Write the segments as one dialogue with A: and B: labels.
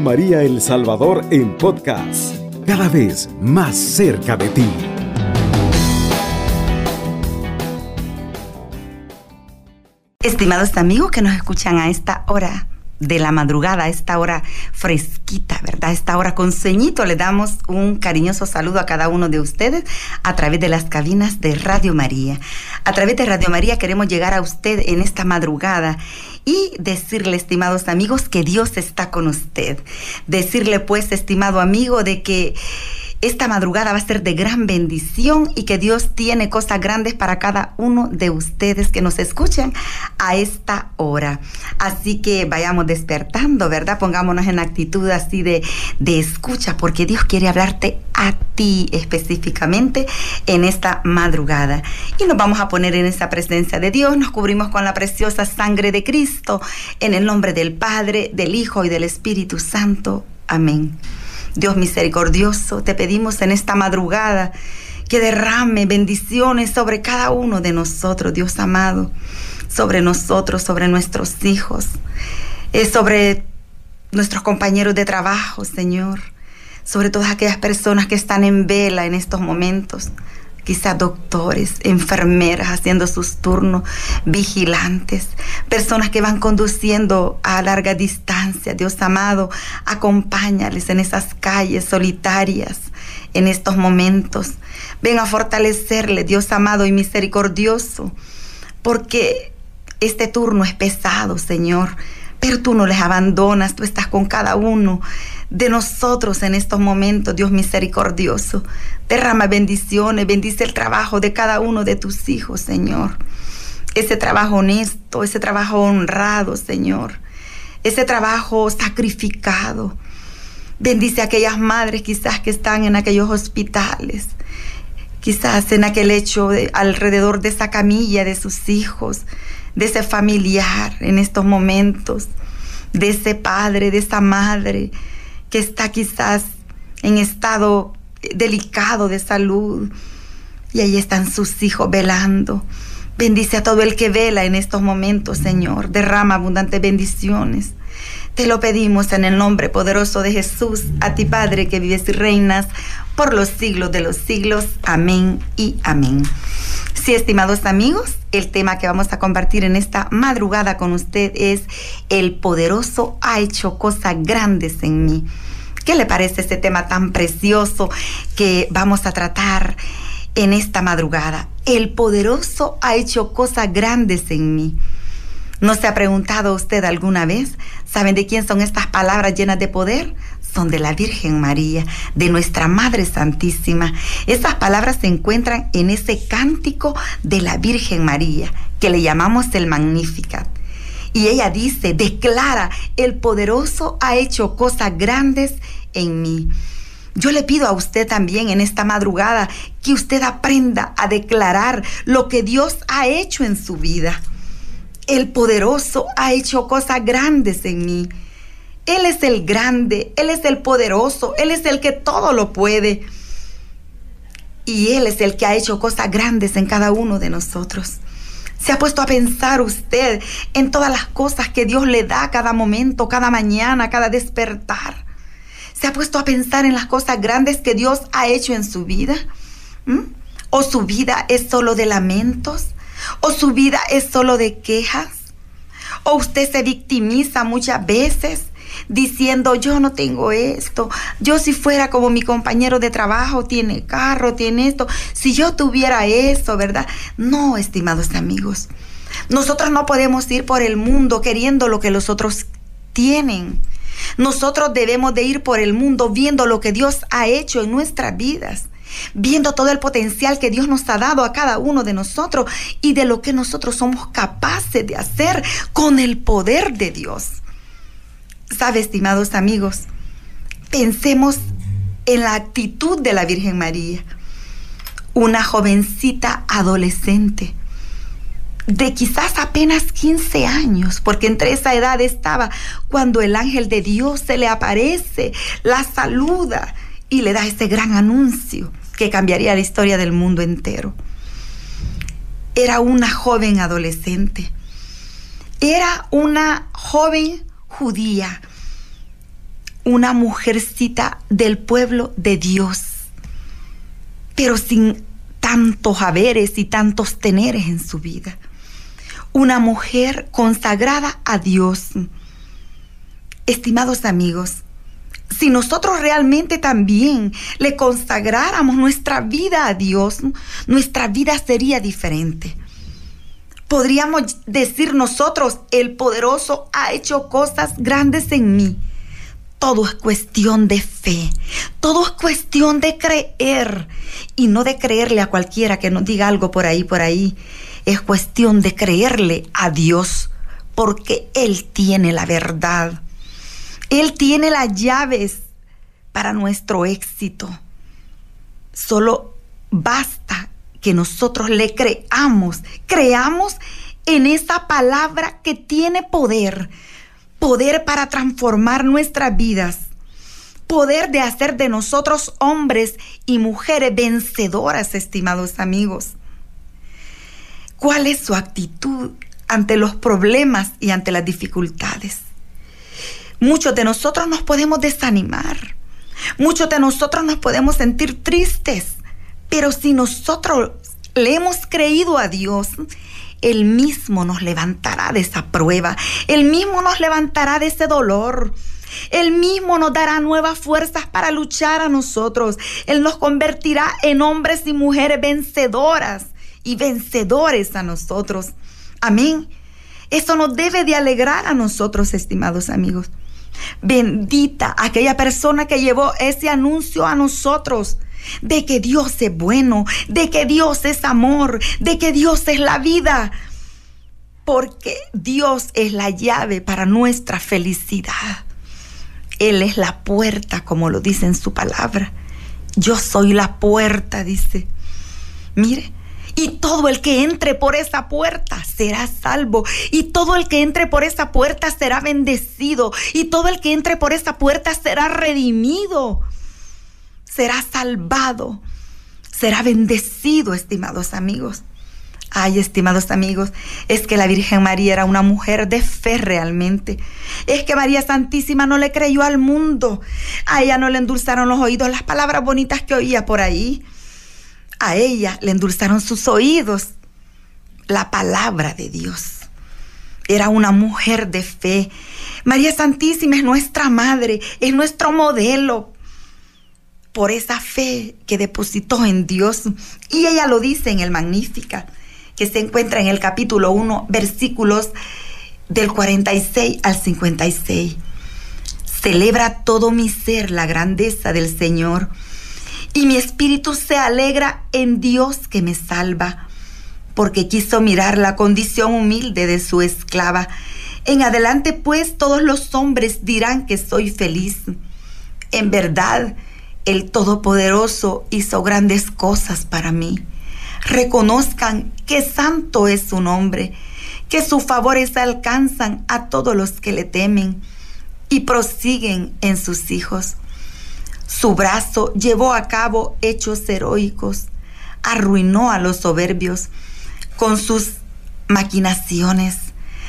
A: María El Salvador en podcast, cada vez más cerca de ti.
B: Estimados amigos que nos escuchan a esta hora de la madrugada, a esta hora fresquita, ¿verdad? Esta hora con ceñito, le damos un cariñoso saludo a cada uno de ustedes a través de las cabinas de Radio María. A través de Radio María queremos llegar a usted en esta madrugada y decirle, estimados amigos, que Dios está con usted. Decirle, pues, estimado amigo, de que esta madrugada va a ser de gran bendición y que Dios tiene cosas grandes para cada uno de ustedes que nos escuchan a esta hora. Así que vayamos despertando, ¿verdad? Pongámonos en actitud así de, de escucha, porque Dios quiere hablarte a ti específicamente en esta madrugada. Y nos vamos a poner en esa presencia de Dios, nos cubrimos con la preciosa sangre de Cristo, en el nombre del Padre, del Hijo y del Espíritu Santo. Amén. Dios misericordioso, te pedimos en esta madrugada que derrame bendiciones sobre cada uno de nosotros, Dios amado, sobre nosotros, sobre nuestros hijos, eh, sobre nuestros compañeros de trabajo, Señor, sobre todas aquellas personas que están en vela en estos momentos quizás doctores, enfermeras haciendo sus turnos, vigilantes, personas que van conduciendo a larga distancia. Dios amado, acompáñales en esas calles solitarias en estos momentos. Ven a fortalecerle, Dios amado y misericordioso, porque este turno es pesado, Señor, pero tú no les abandonas, tú estás con cada uno de nosotros en estos momentos, Dios misericordioso. Derrama bendiciones, bendice el trabajo de cada uno de tus hijos, Señor. Ese trabajo honesto, ese trabajo honrado, Señor. Ese trabajo sacrificado. Bendice a aquellas madres quizás que están en aquellos hospitales, quizás en aquel hecho alrededor de esa camilla de sus hijos, de ese familiar en estos momentos, de ese padre, de esa madre está quizás en estado delicado de salud y ahí están sus hijos velando. Bendice a todo el que vela en estos momentos, Señor. Derrama abundantes bendiciones. Te lo pedimos en el nombre poderoso de Jesús, a ti Padre que vives y reinas por los siglos de los siglos. Amén y amén. Sí, estimados amigos, el tema que vamos a compartir en esta madrugada con usted es El poderoso ha hecho cosas grandes en mí. ¿Qué le parece este tema tan precioso que vamos a tratar en esta madrugada? El poderoso ha hecho cosas grandes en mí. ¿No se ha preguntado usted alguna vez? ¿Saben de quién son estas palabras llenas de poder? De la Virgen María, de nuestra Madre Santísima. Esas palabras se encuentran en ese cántico de la Virgen María, que le llamamos el Magnificat. Y ella dice, declara, el poderoso ha hecho cosas grandes en mí. Yo le pido a usted también en esta madrugada que usted aprenda a declarar lo que Dios ha hecho en su vida. El poderoso ha hecho cosas grandes en mí. Él es el grande, Él es el poderoso, Él es el que todo lo puede. Y Él es el que ha hecho cosas grandes en cada uno de nosotros. Se ha puesto a pensar usted en todas las cosas que Dios le da cada momento, cada mañana, cada despertar. Se ha puesto a pensar en las cosas grandes que Dios ha hecho en su vida. ¿Mm? ¿O su vida es solo de lamentos? ¿O su vida es solo de quejas? ¿O usted se victimiza muchas veces diciendo, yo no tengo esto, yo si fuera como mi compañero de trabajo, tiene carro, tiene esto, si yo tuviera eso, ¿verdad? No, estimados amigos, nosotros no podemos ir por el mundo queriendo lo que los otros tienen. Nosotros debemos de ir por el mundo viendo lo que Dios ha hecho en nuestras vidas viendo todo el potencial que Dios nos ha dado a cada uno de nosotros y de lo que nosotros somos capaces de hacer con el poder de Dios. Sabe, estimados amigos, pensemos en la actitud de la Virgen María, una jovencita adolescente de quizás apenas 15 años, porque entre esa edad estaba cuando el ángel de Dios se le aparece, la saluda y le da ese gran anuncio que cambiaría la historia del mundo entero. Era una joven una mujercita del pueblo de Dios, pero sin tantos haberes y tantos teneres en su vida. Una mujer consagrada a Dios. Estimados amigos, si nosotros realmente también le consagráramos nuestra vida a Dios, nuestra vida sería diferente. Podríamos decir nosotros, el poderoso ha hecho cosas grandes en mí. Todo es cuestión de fe, todo es cuestión de creer y no de creerle a cualquiera que nos diga algo por ahí, por ahí. Es cuestión de creerle a Dios porque Él tiene la verdad. Él tiene las llaves para nuestro éxito. Solo basta que nosotros le creamos, creamos en esa palabra que tiene poder, poder para transformar nuestras vidas, poder de hacer de nosotros hombres y mujeres vencedoras, estimados amigos. ¿Cuál es su actitud ante los problemas y ante las dificultades? Muchos de nosotros nos podemos desanimar. Muchos de nosotros nos podemos sentir tristes. Pero si nosotros le hemos creído a Dios, Él mismo nos levantará de esa prueba. Él mismo nos levantará de ese dolor. Él mismo nos dará nuevas fuerzas para luchar a nosotros. Él nos convertirá en hombres y mujeres vencedoras y vencedores a nosotros. Amén. Eso nos debe de alegrar a nosotros, estimados amigos. Bendita aquella persona que llevó ese anuncio a nosotros de que Dios es bueno, de que Dios es amor, de que Dios es la vida. Porque Dios es la llave para nuestra felicidad. Él es la puerta, como lo dice en su palabra. Yo soy la puerta, dice. Mire, y todo el que entre por esa puerta será salvo. Y todo el que entre por esa puerta será bendecido. Y todo el que entre por esa puerta será redimido. Será salvado. Será bendecido, estimados amigos. Ay, estimados amigos, es que la Virgen María era una mujer de fe realmente. Es que María Santísima no le creyó al mundo. A ella no le endulzaron los oídos las palabras bonitas que oía por ahí a ella le endulzaron sus oídos la palabra de Dios. Era una mujer de fe. María Santísima es nuestra madre, es nuestro modelo por esa fe que depositó en Dios. Y ella lo dice en el Magnífica, que se encuentra en el capítulo 1, versículos del 46 al 56. Celebra todo mi ser la grandeza del Señor y mi espíritu se alegra en Dios que me salva, porque quiso mirar la condición humilde de su esclava. En adelante pues todos los hombres dirán que soy feliz. En verdad, el Todopoderoso hizo grandes cosas para mí. Reconozcan que santo es su nombre, que sus favores alcanzan a todos los que le temen y prosiguen en sus hijos. Su brazo llevó a cabo hechos heroicos, arruinó a los soberbios con sus maquinaciones,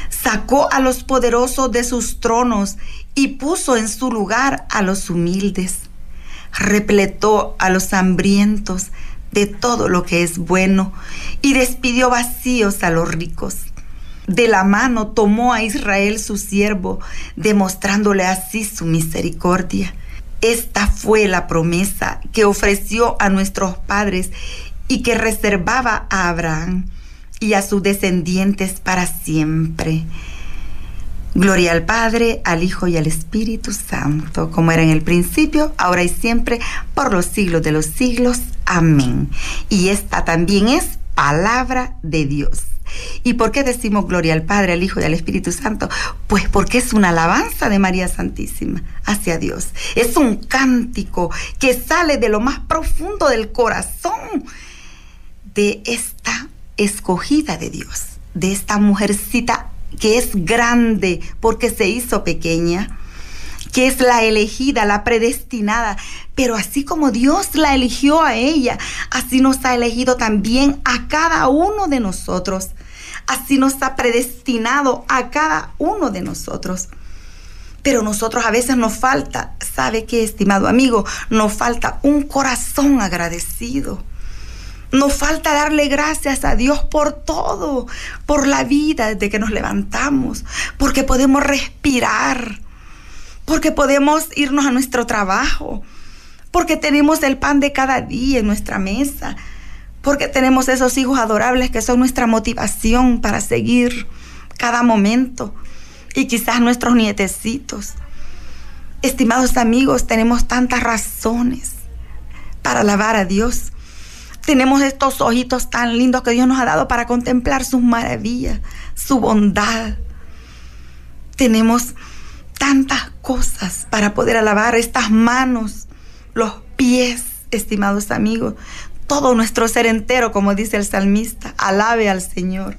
B: sacó a los poderosos de sus tronos y puso en su lugar a los humildes, repletó a los hambrientos de todo lo que es bueno y despidió vacíos a los ricos. De la mano tomó a Israel su siervo, demostrándole así su misericordia esta fue la promesa que ofreció a nuestros padres y que reservaba a Abraham y a sus descendientes para siempre. Gloria al Padre, al Hijo y al Espíritu Santo, como era en el principio, ahora y siempre, por los siglos de los siglos. Amén. Y esta también es palabra de Dios. ¿Y por qué decimos gloria al Padre, al Hijo y al Espíritu Santo? Pues porque es una alabanza de María Santísima hacia Dios. Es un cántico que sale de lo más profundo del corazón de esta escogida de Dios, de esta mujercita que es grande porque se hizo pequeña que es la elegida, la predestinada. Pero así como Dios la eligió a ella, así nos ha elegido también a cada uno de nosotros. Así nos ha predestinado a cada uno de nosotros. Pero nosotros a veces nos falta, ¿sabe qué, estimado amigo? Nos falta un corazón agradecido. Nos falta darle gracias a Dios por todo, por la vida desde que nos levantamos, porque podemos respirar, porque podemos irnos a nuestro trabajo, porque tenemos el pan de cada día en nuestra mesa, porque tenemos esos hijos adorables que son nuestra motivación para seguir cada momento y quizás nuestros nietecitos. Estimados amigos, tenemos tantas razones para alabar a Dios. Tenemos estos ojitos tan lindos que Dios nos ha dado para contemplar sus maravillas, su bondad. Tenemos tantas cosas para poder alabar estas manos, los pies, estimados amigos, todo nuestro ser entero, como dice el salmista, alabe al Señor.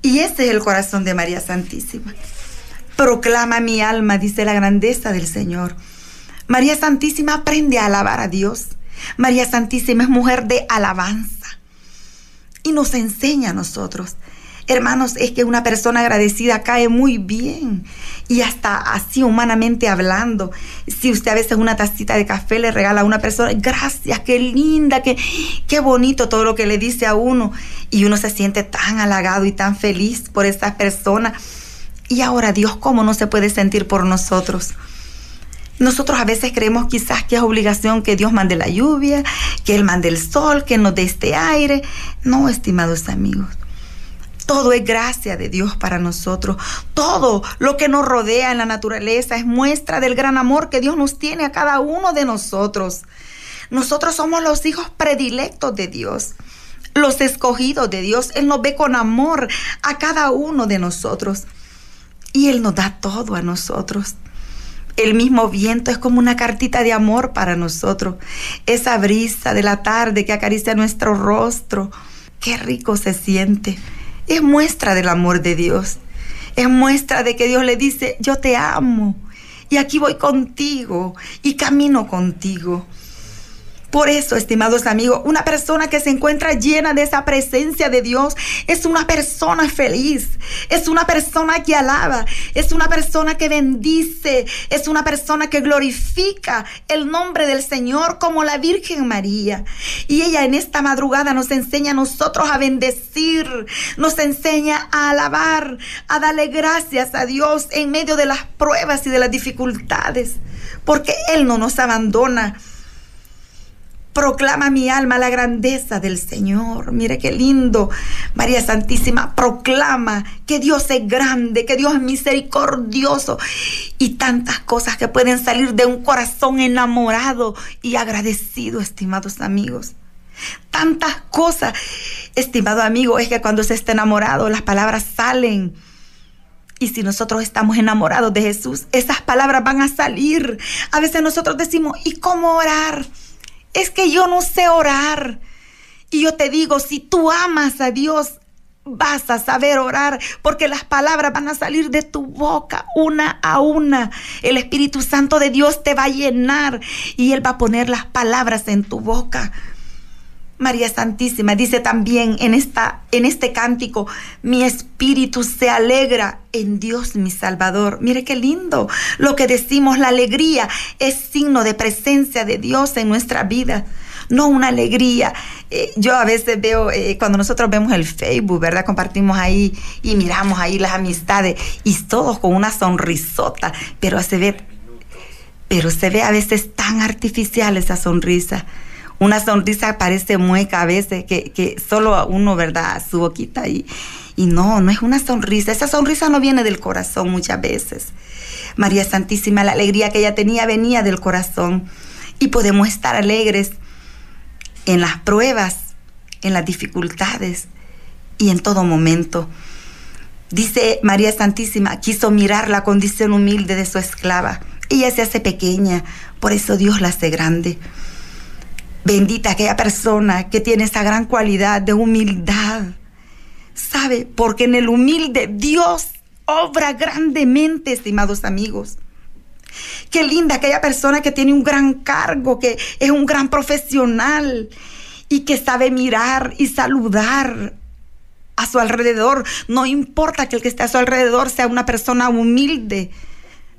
B: Y ese es el corazón de María Santísima. Proclama mi alma, dice la grandeza del Señor. María Santísima aprende a alabar a Dios. María Santísima es mujer de alabanza. Y nos enseña a nosotros Hermanos, es que una persona agradecida cae muy bien y hasta así humanamente hablando. Si usted a veces una tacita de café le regala a una persona, gracias, qué linda, qué, qué bonito todo lo que le dice a uno. Y uno se siente tan halagado y tan feliz por esa persona. Y ahora Dios, ¿cómo no se puede sentir por nosotros? Nosotros a veces creemos quizás que es obligación que Dios mande la lluvia, que Él mande el sol, que nos dé este aire. No, estimados amigos. Todo es gracia de Dios para nosotros. Todo lo que nos rodea en la naturaleza es muestra del gran amor que Dios nos tiene a cada uno de nosotros. Nosotros somos los hijos predilectos de Dios, los escogidos de Dios. Él nos ve con amor a cada uno de nosotros. Y Él nos da todo a nosotros. El mismo viento es como una cartita de amor para nosotros. Esa brisa de la tarde que acaricia nuestro rostro. Qué rico se siente es muestra del amor de Dios. Es muestra de que Dios le dice, yo te amo y aquí voy contigo y camino contigo. Por eso, estimados amigos, una persona que se encuentra llena de esa presencia de Dios es una persona feliz, es una persona que alaba, es una persona que bendice, es una persona que glorifica el nombre del Señor como la Virgen María. Y ella en esta madrugada nos enseña a nosotros a bendecir, nos enseña a alabar, a darle gracias a Dios en medio de las pruebas y de las dificultades, porque Él no nos abandona Proclama mi alma la grandeza del Señor. Mire qué lindo. María Santísima proclama que Dios es grande, que Dios es misericordioso y tantas cosas que pueden salir de un corazón enamorado y agradecido, estimados amigos. Tantas cosas, estimado amigo, es que cuando se está enamorado las palabras salen. Y si nosotros estamos enamorados de Jesús, esas palabras van a salir. A veces nosotros decimos, ¿y cómo orar? Es que yo no sé orar. Y yo te digo, si tú amas a Dios, vas a saber orar porque las palabras van a salir de tu boca una a una. El Espíritu Santo de Dios te va a llenar y Él va a poner las palabras en tu boca. María Santísima dice también en, esta, en este cántico, mi espíritu se alegra en Dios mi Salvador. Mire qué lindo lo que decimos, la alegría es signo de presencia de Dios en nuestra vida no una alegría. Eh, yo a veces veo, eh, cuando nosotros vemos el Facebook, ¿verdad? Compartimos ahí y miramos ahí las amistades y todos con una sonrisota, pero se ve, pero se ve a veces tan artificial esa sonrisa una sonrisa parece mueca a veces, que, que solo uno, ¿verdad? Su boquita y, y no, no es una sonrisa. Esa sonrisa no viene del corazón muchas veces. María Santísima, la alegría que ella tenía venía del corazón. Y podemos estar alegres en las pruebas, en las dificultades y en todo momento. Dice María Santísima, quiso mirar la condición humilde de su esclava. Ella se hace pequeña, por eso Dios la hace grande. Bendita aquella persona que tiene esa gran cualidad de humildad. ¿Sabe? Porque en el humilde Dios obra grandemente, estimados amigos. Qué linda aquella persona que tiene un gran cargo, que es un gran profesional y que sabe mirar y saludar a su alrededor. No importa que el que esté a su alrededor sea una persona humilde.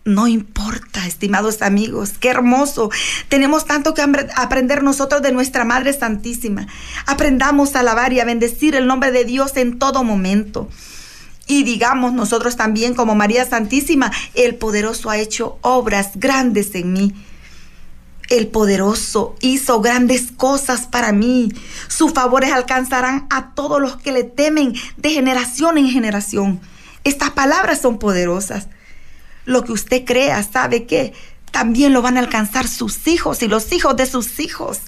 B: No importa, estimados amigos, qué hermoso. Tenemos tanto que aprender nosotros de nuestra Madre Santísima. Aprendamos a alabar y a bendecir el nombre de Dios en todo momento. Y digamos nosotros también como María Santísima, el poderoso ha hecho obras grandes en mí. El poderoso hizo grandes cosas para mí. Sus favores alcanzarán a todos los que le temen de generación en generación. Estas palabras son poderosas lo que usted crea, ¿sabe que También lo van a alcanzar sus hijos y los hijos de sus hijos.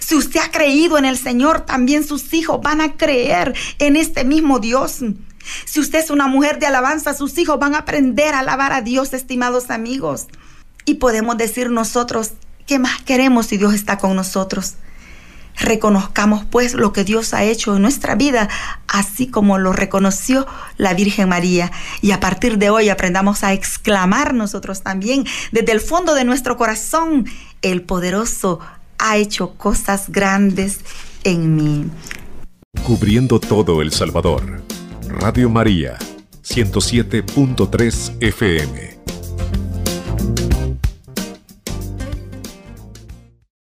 B: Si usted ha creído en el Señor, también sus hijos van a creer en este mismo Dios. Si usted es una mujer de alabanza, sus hijos van a aprender a alabar a Dios, estimados amigos. Y podemos decir nosotros, ¿qué más queremos si Dios está con nosotros? Reconozcamos pues lo que Dios ha hecho en nuestra vida, así como lo reconoció la Virgen María. Y a partir de hoy aprendamos a exclamar nosotros también desde el fondo de nuestro corazón, el poderoso ha hecho cosas grandes en mí.
A: Cubriendo todo El Salvador. Radio María, 107.3 FM.